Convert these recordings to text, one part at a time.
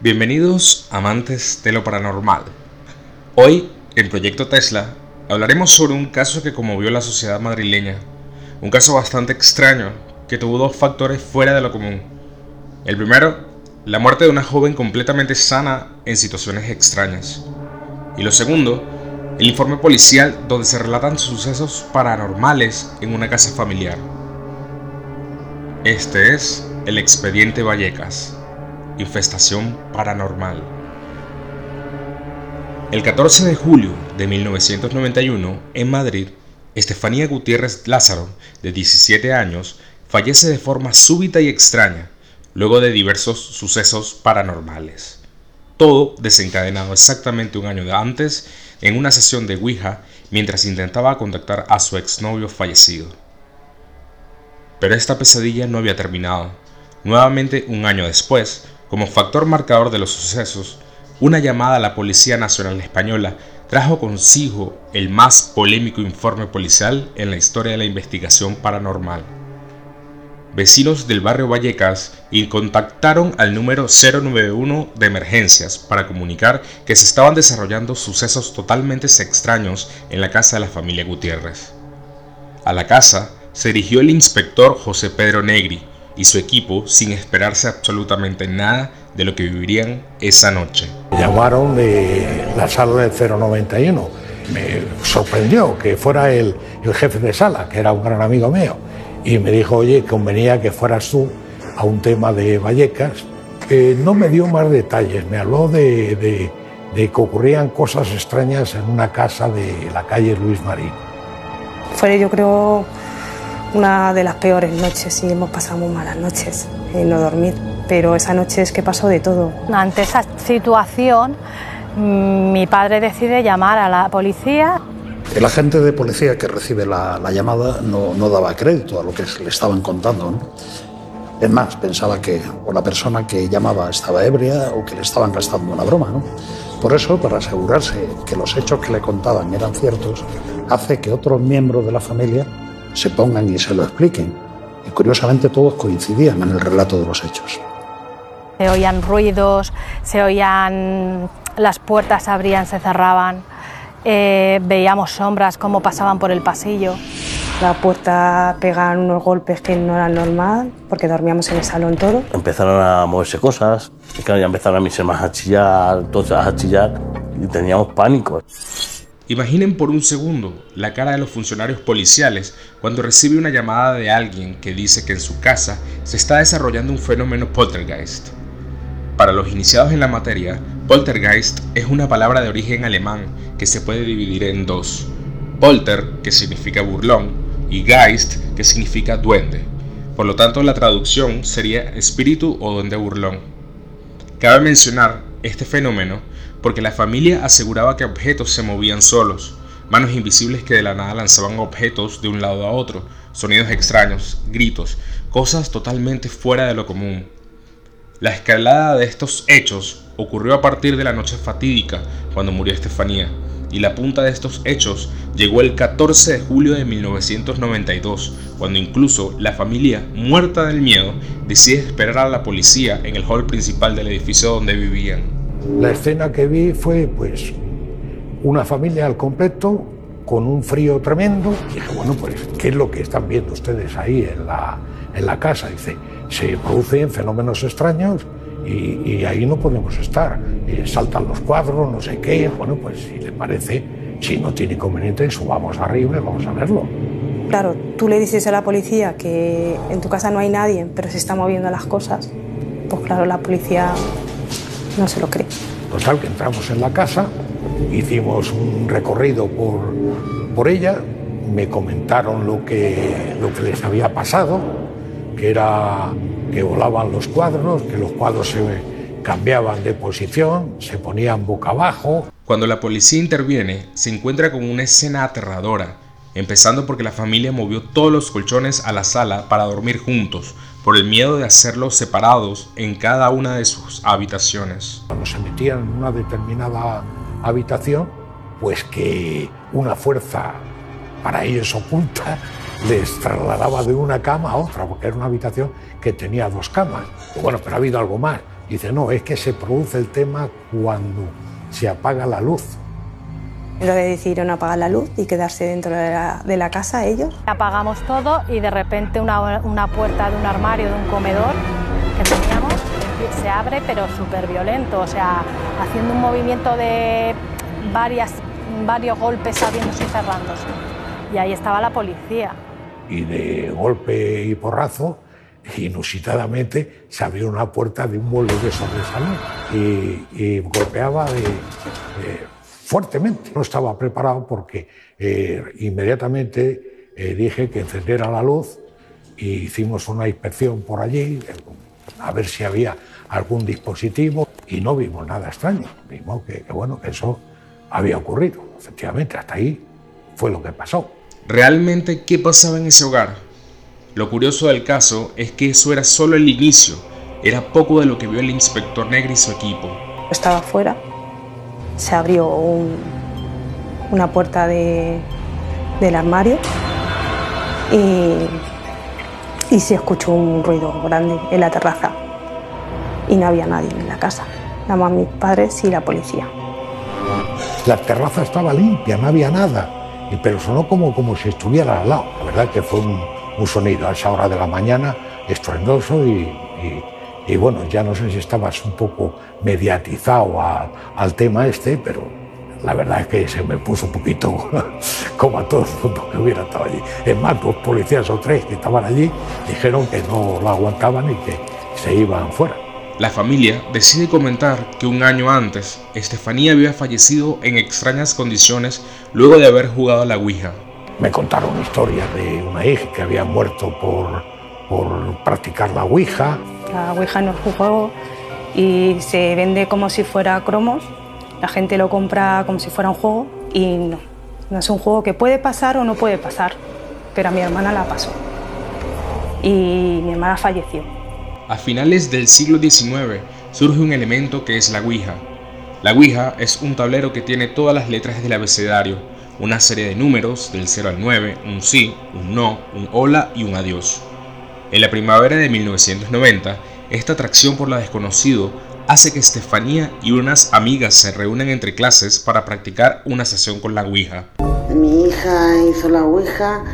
Bienvenidos amantes de lo paranormal. Hoy, en Proyecto Tesla, hablaremos sobre un caso que conmovió la sociedad madrileña. Un caso bastante extraño que tuvo dos factores fuera de lo común. El primero, la muerte de una joven completamente sana en situaciones extrañas. Y lo segundo, el informe policial donde se relatan sucesos paranormales en una casa familiar. Este es el expediente Vallecas. Infestación paranormal. El 14 de julio de 1991, en Madrid, Estefanía Gutiérrez Lázaro, de 17 años, fallece de forma súbita y extraña, luego de diversos sucesos paranormales. Todo desencadenado exactamente un año antes en una sesión de Ouija mientras intentaba contactar a su exnovio fallecido. Pero esta pesadilla no había terminado. Nuevamente un año después, como factor marcador de los sucesos, una llamada a la Policía Nacional Española trajo consigo el más polémico informe policial en la historia de la investigación paranormal. Vecinos del barrio Vallecas y contactaron al número 091 de emergencias para comunicar que se estaban desarrollando sucesos totalmente extraños en la casa de la familia Gutiérrez. A la casa se dirigió el inspector José Pedro Negri, y su equipo sin esperarse absolutamente nada de lo que vivirían esa noche. Llamaron de la sala del 091. Me sorprendió que fuera el, el jefe de sala, que era un gran amigo mío, y me dijo, oye, convenía que fueras tú a un tema de Vallecas. que no me dio más detalles, me habló de, de, de que ocurrían cosas extrañas en una casa de la calle Luis Marín. Fue, yo creo, una de las peores noches y hemos pasado muy malas noches en no dormir. Pero esa noche es que pasó de todo. Ante esa situación, mm, mi padre decide llamar a la policía. El agente de policía que recibe la, la llamada no, no, daba crédito a lo que le estaban contando. ¿no? Es más, pensaba que o la persona que llamaba estaba ebria o que le estaban gastando una broma. ¿no? Por eso, para asegurarse que los hechos que le contaban eran ciertos, hace que otros miembros de la familia se pongan y se lo expliquen. Y curiosamente todos coincidían en el relato de los hechos. Se oían ruidos, se oían las puertas se abrían, se cerraban, eh, veíamos sombras como pasaban por el pasillo. La puerta pegaban unos golpes que no eran normal, porque dormíamos en el salón todo. Empezaron a moverse cosas, y claro, ya empezaron a mis hermanas a chillar, todos a chillar, y teníamos pánico. Imaginen por un segundo la cara de los funcionarios policiales cuando recibe una llamada de alguien que dice que en su casa se está desarrollando un fenómeno poltergeist. Para los iniciados en la materia, poltergeist es una palabra de origen alemán que se puede dividir en dos. Polter, que significa burlón, y Geist, que significa duende. Por lo tanto, la traducción sería espíritu o duende burlón. Cabe mencionar este fenómeno porque la familia aseguraba que objetos se movían solos, manos invisibles que de la nada lanzaban objetos de un lado a otro, sonidos extraños, gritos, cosas totalmente fuera de lo común. La escalada de estos hechos ocurrió a partir de la noche fatídica cuando murió Estefanía, y la punta de estos hechos llegó el 14 de julio de 1992, cuando incluso la familia, muerta del miedo, decide esperar a la policía en el hall principal del edificio donde vivían. La escena que vi fue pues una familia al completo con un frío tremendo. Y dije, bueno, pues, ¿qué es lo que están viendo ustedes ahí en la, en la casa? Dice, se producen fenómenos extraños y, y ahí no podemos estar. Y saltan los cuadros, no sé qué. Bueno, pues si le parece, si no tiene inconveniente, subamos arriba y vamos a verlo. Claro, tú le dices a la policía que en tu casa no hay nadie, pero se están moviendo las cosas. Pues claro, la policía no se lo cree. Total, que entramos en la casa, hicimos un recorrido por, por ella, me comentaron lo que, lo que les había pasado, que era que volaban los cuadros, que los cuadros se cambiaban de posición, se ponían boca abajo. Cuando la policía interviene, se encuentra con una escena aterradora, empezando porque la familia movió todos los colchones a la sala para dormir juntos, por el miedo de hacerlos separados en cada una de sus habitaciones. Cuando se metían en una determinada habitación, pues que una fuerza para ellos oculta les trasladaba de una cama a otra, porque era una habitación que tenía dos camas. Bueno, pero ha habido algo más. dice, no, es que se produce el tema cuando se apaga la luz. Lo que decidieron apagar la luz y quedarse dentro de la, de la casa ellos. Apagamos todo y de repente una, una puerta de un armario, de un comedor que teníamos, se abre pero súper violento, o sea, haciendo un movimiento de varias, varios golpes abriéndose y cerrándose. Y ahí estaba la policía. Y de golpe y porrazo, inusitadamente, se abrió una puerta de un mueble de sobresalón y, y golpeaba de, de fuertemente. No estaba preparado porque eh, inmediatamente eh, dije que encendiera la luz y hicimos una inspección por allí a ver si había algún dispositivo y no vimos nada extraño. Vimos que, que bueno, que eso había ocurrido. Efectivamente, hasta ahí fue lo que pasó. ¿Realmente qué pasaba en ese hogar? Lo curioso del caso es que eso era solo el inicio, era poco de lo que vio el inspector Negri y su equipo. Estaba afuera, se abrió un- una puerta de- del armario y, y se escuchó un ruido grande en la terraza y no había nadie en la casa, nada más mis padres y la policía. La terraza estaba limpia, no había nada, pero sonó como, como si estuviera al lado. La verdad que fue un, un sonido a esa hora de la mañana estruendoso y- y bueno, ya no sé si estabas un poco mediatizado a- al tema este, pero la verdad es que se me puso un poquito como a todo el mundo que hubiera estado allí. Es más, dos policías o tres que estaban allí dijeron que no lo aguantaban y que se iban fuera. La familia decide comentar que un año antes, Estefanía había fallecido en extrañas condiciones luego de haber jugado a la Ouija. Me contaron historias de una hija que había muerto por, por practicar la Ouija. La Ouija no es un juego y se vende como si fuera cromos. La gente lo compra como si fuera un juego y no. No es un juego que puede pasar o no puede pasar. Pero a mi hermana la pasó. Y mi hermana falleció. A finales del siglo XIX surge un elemento que es la Ouija. La Ouija es un tablero que tiene todas las letras del abecedario, una serie de números del 0 al 9, un sí, un no, un hola y un adiós. En la primavera de 1990, esta atracción por lo desconocido hace que Estefanía y unas amigas se reúnan entre clases para practicar una sesión con la Ouija. Mi hija hizo la Ouija.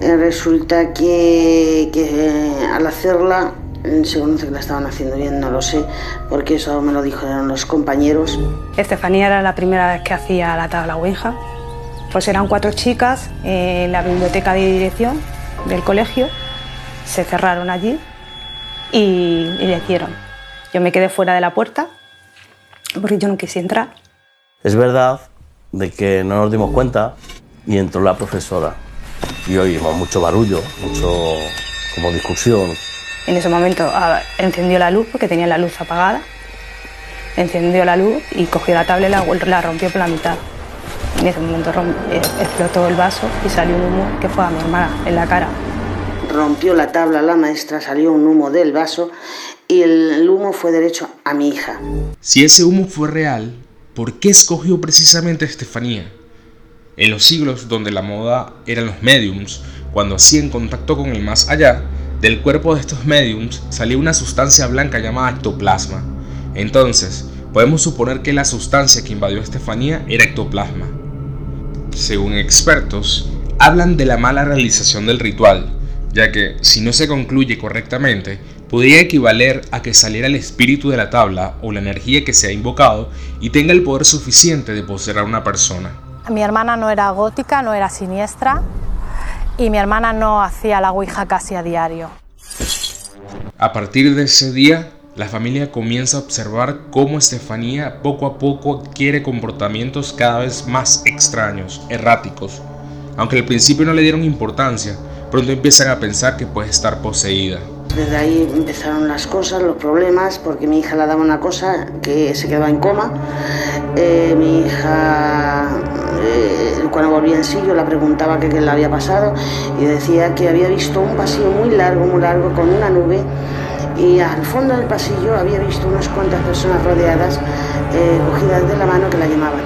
eh, resulta que, que, eh, al hacerla eh, se conoce que la estaban haciendo bien, no lo sé, porque eso me lo dijeron los compañeros. Estefanía era la primera vez que hacía la tabla Ouija. Pues eran cuatro chicas en la biblioteca de dirección del colegio. Se cerraron allí y, y le hicieron. Yo me quedé fuera de la puerta porque yo no quise entrar. Es verdad de que no nos dimos cuenta y entró la profesora y oímos mucho barullo, mucho como discusión. En ese momento ah, encendió la luz porque tenía la luz apagada. Encendió la luz y cogió la tabla y la, la rompió por la mitad. En ese momento rom- eh, explotó el vaso y salió un humo que fue a mi hermana en la cara. Rompió la tabla la maestra, salió un humo del vaso y el humo fue derecho a mi hija. Si ese humo fue real, ¿por qué escogió precisamente a Estefanía? En los siglos donde la moda eran los mediums, cuando hacían contacto con el más allá, del cuerpo de estos mediums salía una sustancia blanca llamada ectoplasma. Entonces, podemos suponer que la sustancia que invadió a Estefanía era ectoplasma. Según expertos, hablan de la mala realización del ritual, ya que si no se concluye correctamente, podría equivaler a que saliera el espíritu de la tabla o la energía que se ha invocado y tenga el poder suficiente de poseer a una persona. Mi hermana no era gótica, no era siniestra y mi hermana no hacía la Ouija casi a diario. A partir de ese día, la familia comienza a observar cómo Estefanía poco a poco adquiere comportamientos cada vez más extraños, erráticos. Aunque al principio no le dieron importancia, pronto empiezan a pensar que puede estar poseída. Desde ahí empezaron las cosas, los problemas, porque mi hija le daba una cosa que se quedaba en coma. Eh, mi hija, eh, cuando volvía en sí, yo la preguntaba qué le había pasado y decía que había visto un pasillo muy largo, muy largo, con una nube y al fondo del pasillo había visto unas cuantas personas rodeadas, eh, cogidas de la mano que la llamaban.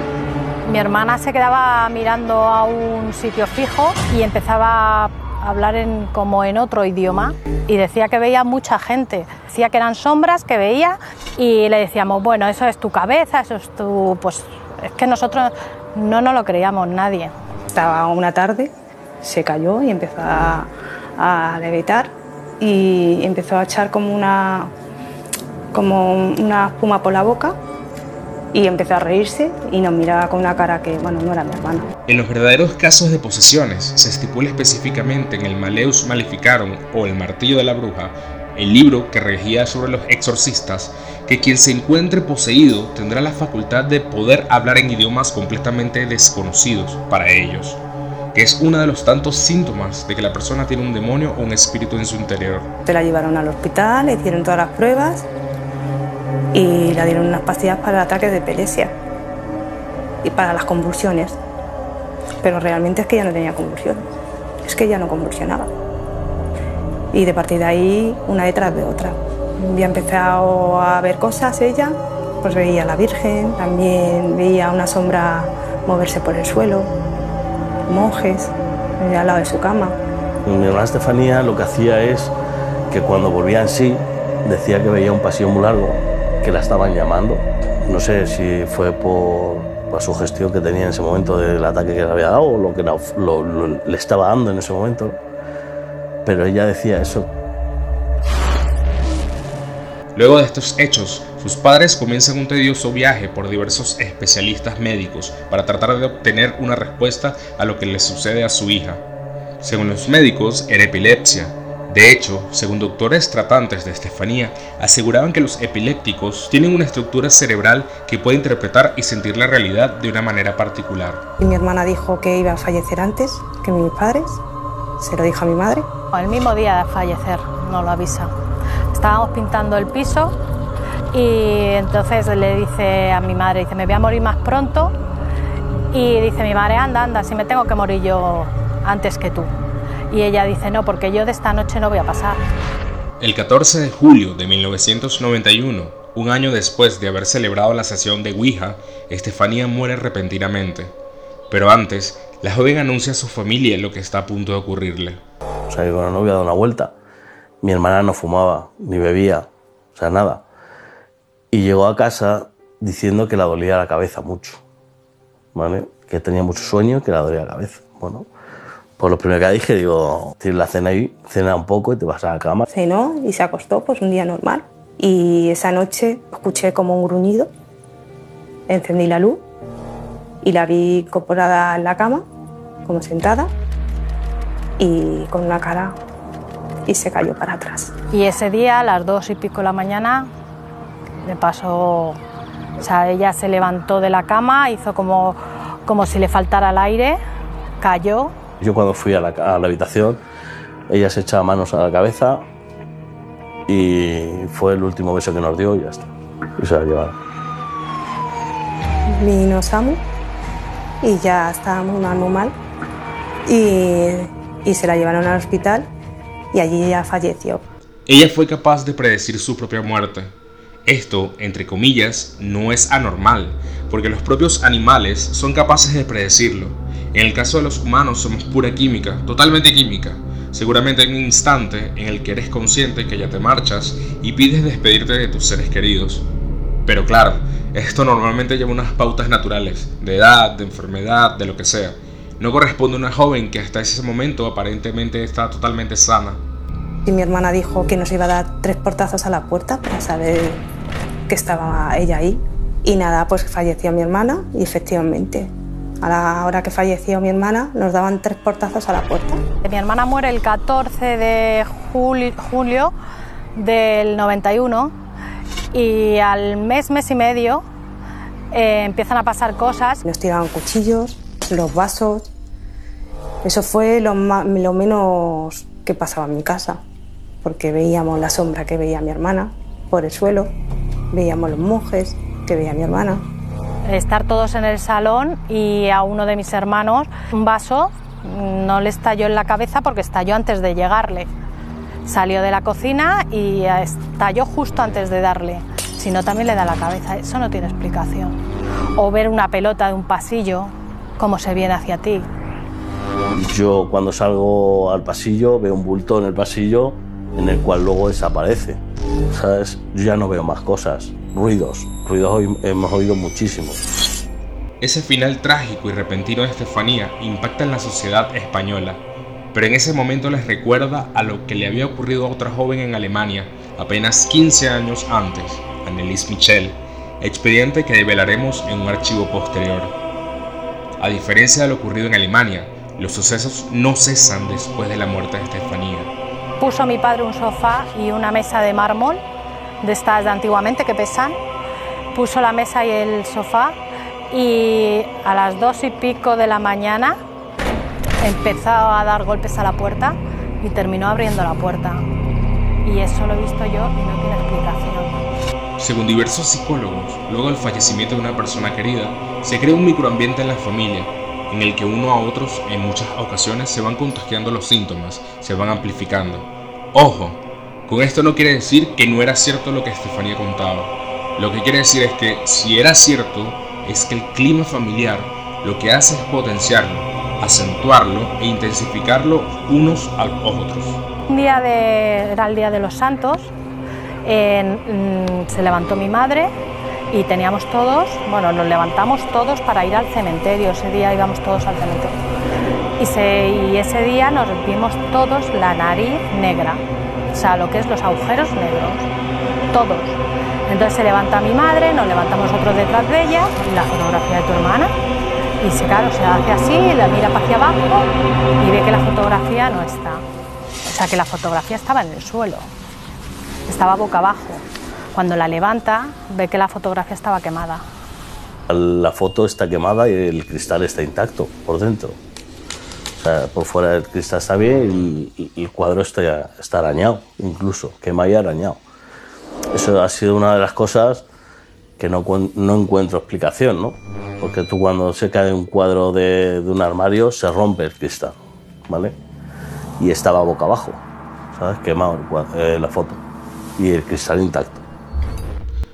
Mi hermana se quedaba mirando a un sitio fijo y empezaba hablar en, como en otro idioma y decía que veía mucha gente. Decía que eran sombras que veía y le decíamos, bueno, eso es tu cabeza, eso es tu... Pues es que nosotros no nos lo creíamos nadie. Estaba una tarde, se cayó y empezó a, a levitar y empezó a echar como una, como una espuma por la boca y empezó a reírse y nos miraba con una cara que, bueno, no era mi hermana. En los verdaderos casos de posesiones se estipula específicamente en el Maleus Maleficarum o el Martillo de la Bruja, el libro que regía sobre los exorcistas, que quien se encuentre poseído tendrá la facultad de poder hablar en idiomas completamente desconocidos para ellos, que es uno de los tantos síntomas de que la persona tiene un demonio o un espíritu en su interior. Se la llevaron al hospital, le hicieron todas las pruebas y le dieron unas pastillas para el ataque de epilepsia y para las convulsiones. Pero realmente es que ella no tenía convulsiones, es que ella no convulsionaba. Y de partir de ahí, una detrás de otra. Había empezado a ver cosas ella, pues veía a la Virgen, también veía una sombra moverse por el suelo, monjes eh, al lado de su cama. Mi hermana Estefanía lo que hacía es que cuando volvía en sí decía que veía un pasillo muy largo, que la estaban llamando. No sé si fue por la sugestión que tenía en ese momento del ataque que le había dado o lo que le estaba dando en ese momento. Pero ella decía eso. Luego de estos hechos, sus padres comienzan un tedioso viaje por diversos especialistas médicos para tratar de obtener una respuesta a lo que le sucede a su hija. Según los médicos, era epilepsia. De hecho, según doctores tratantes de Estefanía, aseguraban que los epilépticos tienen una estructura cerebral que puede interpretar y sentir la realidad de una manera particular. Y mi hermana dijo que iba a fallecer antes que mis padres, se lo dijo a mi madre. El mismo día de fallecer, nos lo avisa. Estábamos pintando el piso y entonces le dice a mi madre, dice, me voy a morir más pronto. Y dice mi madre, anda, anda, si me tengo que morir yo antes que tú. Y ella dice, no, porque yo de esta noche no voy a pasar. El 14 de julio de 1991, un año después de haber celebrado la sesión de Ouija, Estefanía muere repentinamente. Pero antes, la joven anuncia a su familia lo que está a punto de ocurrirle. O sea, que con la novia dado una vuelta. Mi hermana no fumaba, ni bebía, o sea, nada. Y llegó a casa diciendo que la dolía la cabeza mucho, ¿vale? Que tenía mucho sueño y que la dolía la cabeza. Bueno, pues lo primero que dije, digo, tienes la cena ahí, cena un poco y te vas a la cama. Cenó y se acostó, pues un día normal. Y esa noche escuché como un gruñido, encendí la luz y la vi incorporada en la cama, como sentada, y con una cara y se cayó para atrás. Y ese día, a las dos y pico de la mañana, le pasó, o sea, ella se levantó de la cama, hizo como, como si le faltara el aire, cayó Yo cuando fui a la, a la habitación, ella se echaba manos a la cabeza y fue el último beso que nos dio y ya está. Y se la llevaron. Vino Samu y ya estaba muy mal, muy mal. Y, y se la llevaron al hospital y allí ya falleció. Ella fue capaz de predecir su propia muerte. Esto, entre comillas, no es anormal, porque los propios animales son capaces de predecirlo. En el caso de los humanos somos pura química, totalmente química. Seguramente hay un instante en el que eres consciente que ya te marchas y pides despedirte de tus seres queridos. Pero claro, esto normalmente lleva unas pautas naturales, de edad, de enfermedad, de lo que sea. No corresponde a una joven que hasta ese momento aparentemente está totalmente sana. Y mi hermana dijo que nos iba a dar tres portazos a la puerta para saber que estaba ella ahí. Y nada, pues falleció mi hermana y efectivamente, a la hora que falleció mi hermana, nos daban tres portazos a la puerta. Mi hermana muere el 14 de juli- julio del 91 y al mes, mes y medio eh, empiezan a pasar cosas. Nos tiraban cuchillos, los vasos. Eso fue lo, lo menos que pasaba en mi casa, porque veíamos la sombra que veía mi hermana por el suelo, veíamos los monjes que veía mi hermana. Estar todos en el salón y a uno de mis hermanos un vaso no le estalló en la cabeza porque estalló antes de llegarle. Salió de la cocina y estalló justo antes de darle. Si no, también le da la cabeza. Eso no tiene explicación. O ver una pelota de un pasillo, cómo se viene hacia ti. Yo cuando salgo al pasillo veo un bulto en el pasillo en el cual luego desaparece. ¿Sabes? Yo ya no veo más cosas. Ruidos. Ruidos hemos oído muchísimo. Ese final trágico y repentino de Estefanía impacta en la sociedad española, pero en ese momento les recuerda a lo que le había ocurrido a otra joven en Alemania apenas 15 años antes, Annelies Michel, expediente que develaremos en un archivo posterior. A diferencia de lo ocurrido en Alemania, los sucesos no cesan después de la muerte de Estefanía. Puso mi padre un sofá y una mesa de mármol, de estas de antiguamente que pesan. Puso la mesa y el sofá y a las dos y pico de la mañana empezó a dar golpes a la puerta y terminó abriendo la puerta. Y eso lo he visto yo y no tiene explicación. Según diversos psicólogos, luego del fallecimiento de una persona querida, se crea un microambiente en la familia en el que uno a otros en muchas ocasiones se van contagiando los síntomas, se van amplificando. Ojo, con esto no quiere decir que no era cierto lo que Estefanía contaba. Lo que quiere decir es que si era cierto, es que el clima familiar lo que hace es potenciarlo, acentuarlo e intensificarlo unos a los otros. Un día era el día de los santos, mm, se levantó mi madre y teníamos todos, bueno, nos levantamos todos para ir al cementerio, ese día íbamos todos al cementerio. Y, ese día nos vimos todos la nariz negra, sea, lo que es los agujeros negros, todos. Entonces se levanta mi madre, nos levantamos nosotros detrás de ella, la fotografía de tu hermana, y se, claro, se hace así, la mira para hacia abajo y ve que la fotografía no está. O sea, que la fotografía estaba en el suelo, estaba boca abajo. Cuando la levanta, ve que la fotografía estaba quemada. La foto está quemada y el cristal está intacto por dentro. Por fuera el cristal está bien y, el cuadro está, está arañado, incluso, quema y arañado. Eso ha sido una de las cosas que no, no encuentro explicación, ¿no? Porque tú cuando se cae un cuadro de, de, un armario se rompe el cristal, ¿vale? Y estaba boca abajo, ¿sabes? Quemado eh, la foto y el cristal intacto.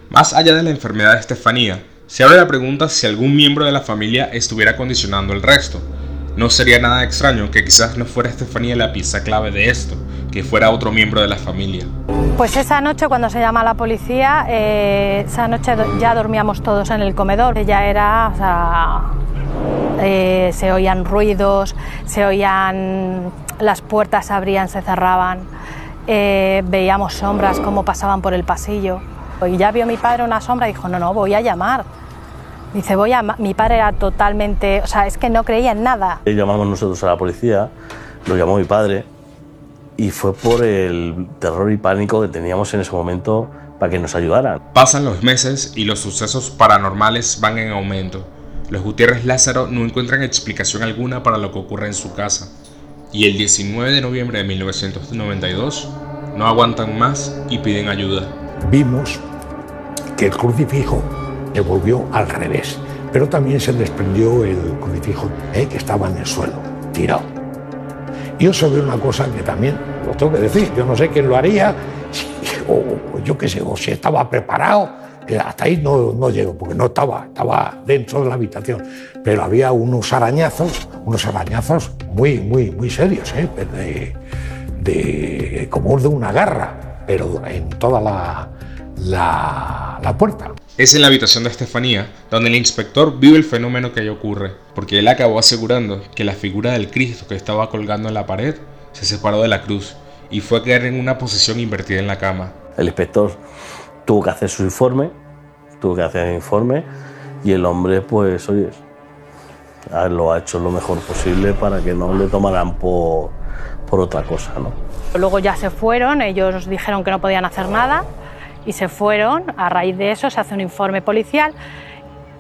Más allá de la enfermedad de Estefanía, se abre la pregunta si algún miembro de la familia estuviera condicionando el resto. No sería nada extraño que quizás no fuera Estefanía la pieza clave de esto, que fuera otro miembro de la familia. Pues esa noche cuando se llama la policía, eh, esa noche ya dormíamos todos en el comedor. Ella era, eh, se oían ruidos, se oían, las puertas se abrían, se cerraban, eh, veíamos sombras como pasaban por el pasillo. Y ya vio mi padre una sombra y dijo, no, no, voy a llamar. Dice, voy a... Mi padre era totalmente... O sea, es que no creía en nada. Llamamos nosotros a la policía, lo llamó mi padre y fue por el terror y pánico que teníamos en ese momento para que nos ayudaran. Pasan los meses y los sucesos paranormales van en aumento. Los Gutiérrez Lázaro no encuentran explicación alguna para lo que ocurre en su casa. Y el 19 de noviembre de 1992 no aguantan más y piden ayuda. Vimos que el crucifijo se volvió al revés, pero también se desprendió el crucifijo eh, que estaba en el suelo, tirado. Y yo ve una cosa que también lo tengo que decir, yo no sé quién lo haría, o yo qué sé, o si estaba preparado, hasta ahí no, no llego, porque no estaba, estaba dentro de la habitación, pero había unos arañazos, unos arañazos muy, muy, muy serios, ¿eh? de, de, como de una garra, pero en toda la, la, puerta. Es en la habitación de Estefanía donde el inspector vive el fenómeno que ahí ocurre, porque él acabó asegurando que la figura del Cristo que estaba colgando en la pared se separó de la cruz y fue a quedar en una posición invertida en la cama. El inspector tuvo que hacer su informe, tuvo que hacer el informe y el hombre, pues, oye, lo ha hecho lo mejor posible para que no le tomaran por, por otra cosa, ¿no? Luego ya se fueron, ellos dijeron que no podían hacer nada y se fueron. A raíz de eso se hace un informe policial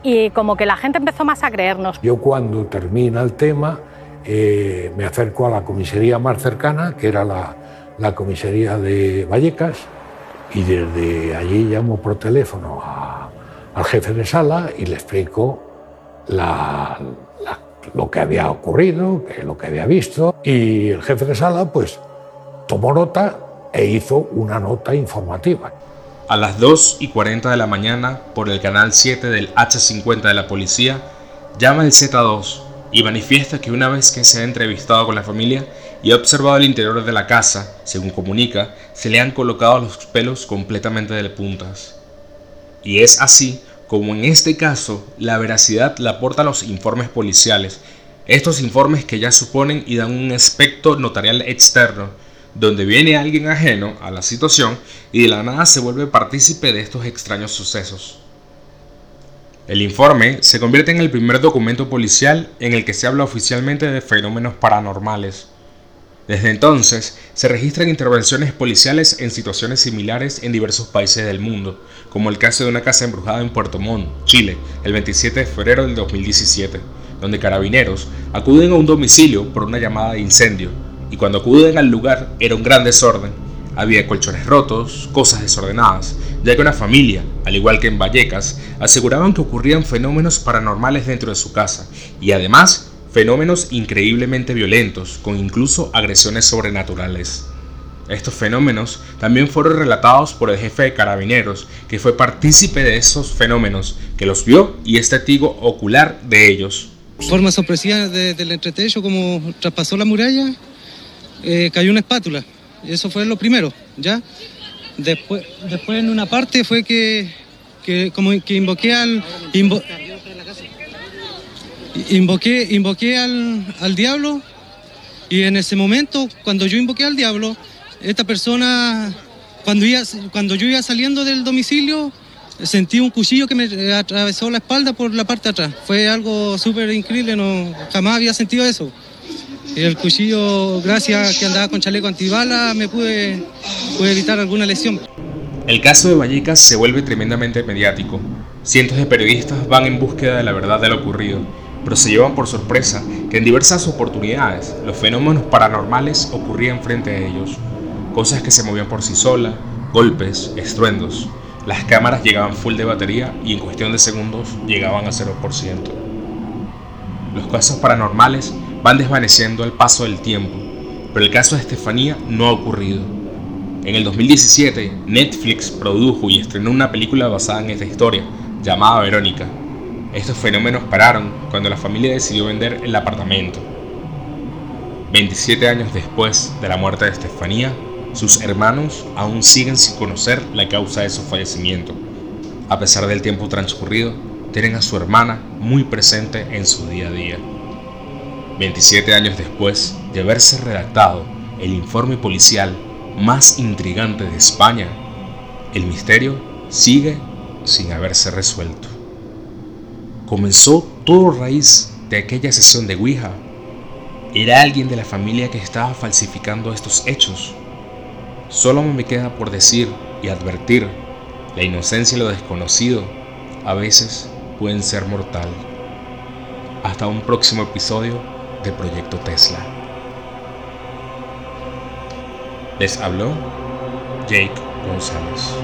y como que la gente empezó más a creernos. Yo cuando termina el tema eh, me acerco a la comisaría más cercana, que era la, la comisaría de Vallecas, y desde allí llamo por teléfono al jefe de sala y le explico lo que había ocurrido, lo que había visto, y el jefe de sala pues tomó nota e hizo una nota informativa. A las 2 y 40 de la mañana, por el canal 7 del H50 de la policía, llama el Z2 y manifiesta que una vez que se ha entrevistado con la familia y ha observado el interior de la casa, según comunica, se le han colocado los pelos completamente de puntas. Y es así como en este caso la veracidad la aporta los informes policiales, estos informes que ya suponen y dan un aspecto notarial externo, donde viene alguien ajeno a la situación y de la nada se vuelve partícipe de estos extraños sucesos. El informe se convierte en el primer documento policial en el que se habla oficialmente de fenómenos paranormales. Desde entonces, se registran intervenciones policiales en situaciones similares en diversos países del mundo, como el caso de una casa embrujada en Puerto Montt, Chile, el 27 de febrero del 2017, donde carabineros acuden a un domicilio por una llamada de incendio, y cuando acuden al lugar era un gran desorden, había colchones rotos, cosas desordenadas, ya que una familia, al igual que en Vallecas, aseguraban que ocurrían fenómenos paranormales dentro de su casa y además fenómenos increíblemente violentos, con incluso agresiones sobrenaturales. Estos fenómenos también fueron relatados por el jefe de carabineros, que fue partícipe de esos fenómenos, que los vio y es testigo ocular de ellos. Forma sorpresiva del entretecho, como traspasó la muralla, eh, cayó una espátula. Eso fue lo primero, ¿ya? Después, después en una parte fue que, como que invoqué al... invoqué invoqué al, al diablo y en ese momento, cuando yo invoqué al diablo, esta persona, cuando, iba, cuando yo iba saliendo del domicilio, sentí un cuchillo que me atravesó la espalda por la parte de atrás. Fue algo súper increíble, no, jamás había sentido eso. El cuchillo, gracias que andaba con chaleco antibala, me pude, pude evitar alguna lesión. El caso de Vallecas se vuelve tremendamente mediático. Cientos de periodistas van en búsqueda de la verdad de lo ocurrido, pero se llevan por sorpresa que en diversas oportunidades los fenómenos paranormales ocurrían frente a ellos. Cosas que se movían por sí solas, golpes, estruendos. Las cámaras llegaban full de batería y en cuestión de segundos llegaban a 0%. Los casos paranormales van desvaneciendo al paso del tiempo, pero el caso de Estefanía no ha ocurrido. En el 2017, Netflix produjo y estrenó una película basada en esta historia, llamada Verónica. Estos fenómenos pararon cuando la familia decidió vender el apartamento. 27 años después de la muerte de Estefanía, sus hermanos aún siguen sin conocer la causa de su fallecimiento. A pesar del tiempo transcurrido, tienen a su hermana muy presente en su día a día. 27 años después de haberse redactado el informe policial más intrigante de España, el misterio sigue sin haberse resuelto. Comenzó todo raíz de aquella sesión de Ouija. ¿Era alguien de la familia que estaba falsificando estos hechos? Solo me queda por decir y advertir, la inocencia y lo desconocido a veces pueden ser mortal. Hasta un próximo episodio de Proyecto Tesla. Les habló Jake González.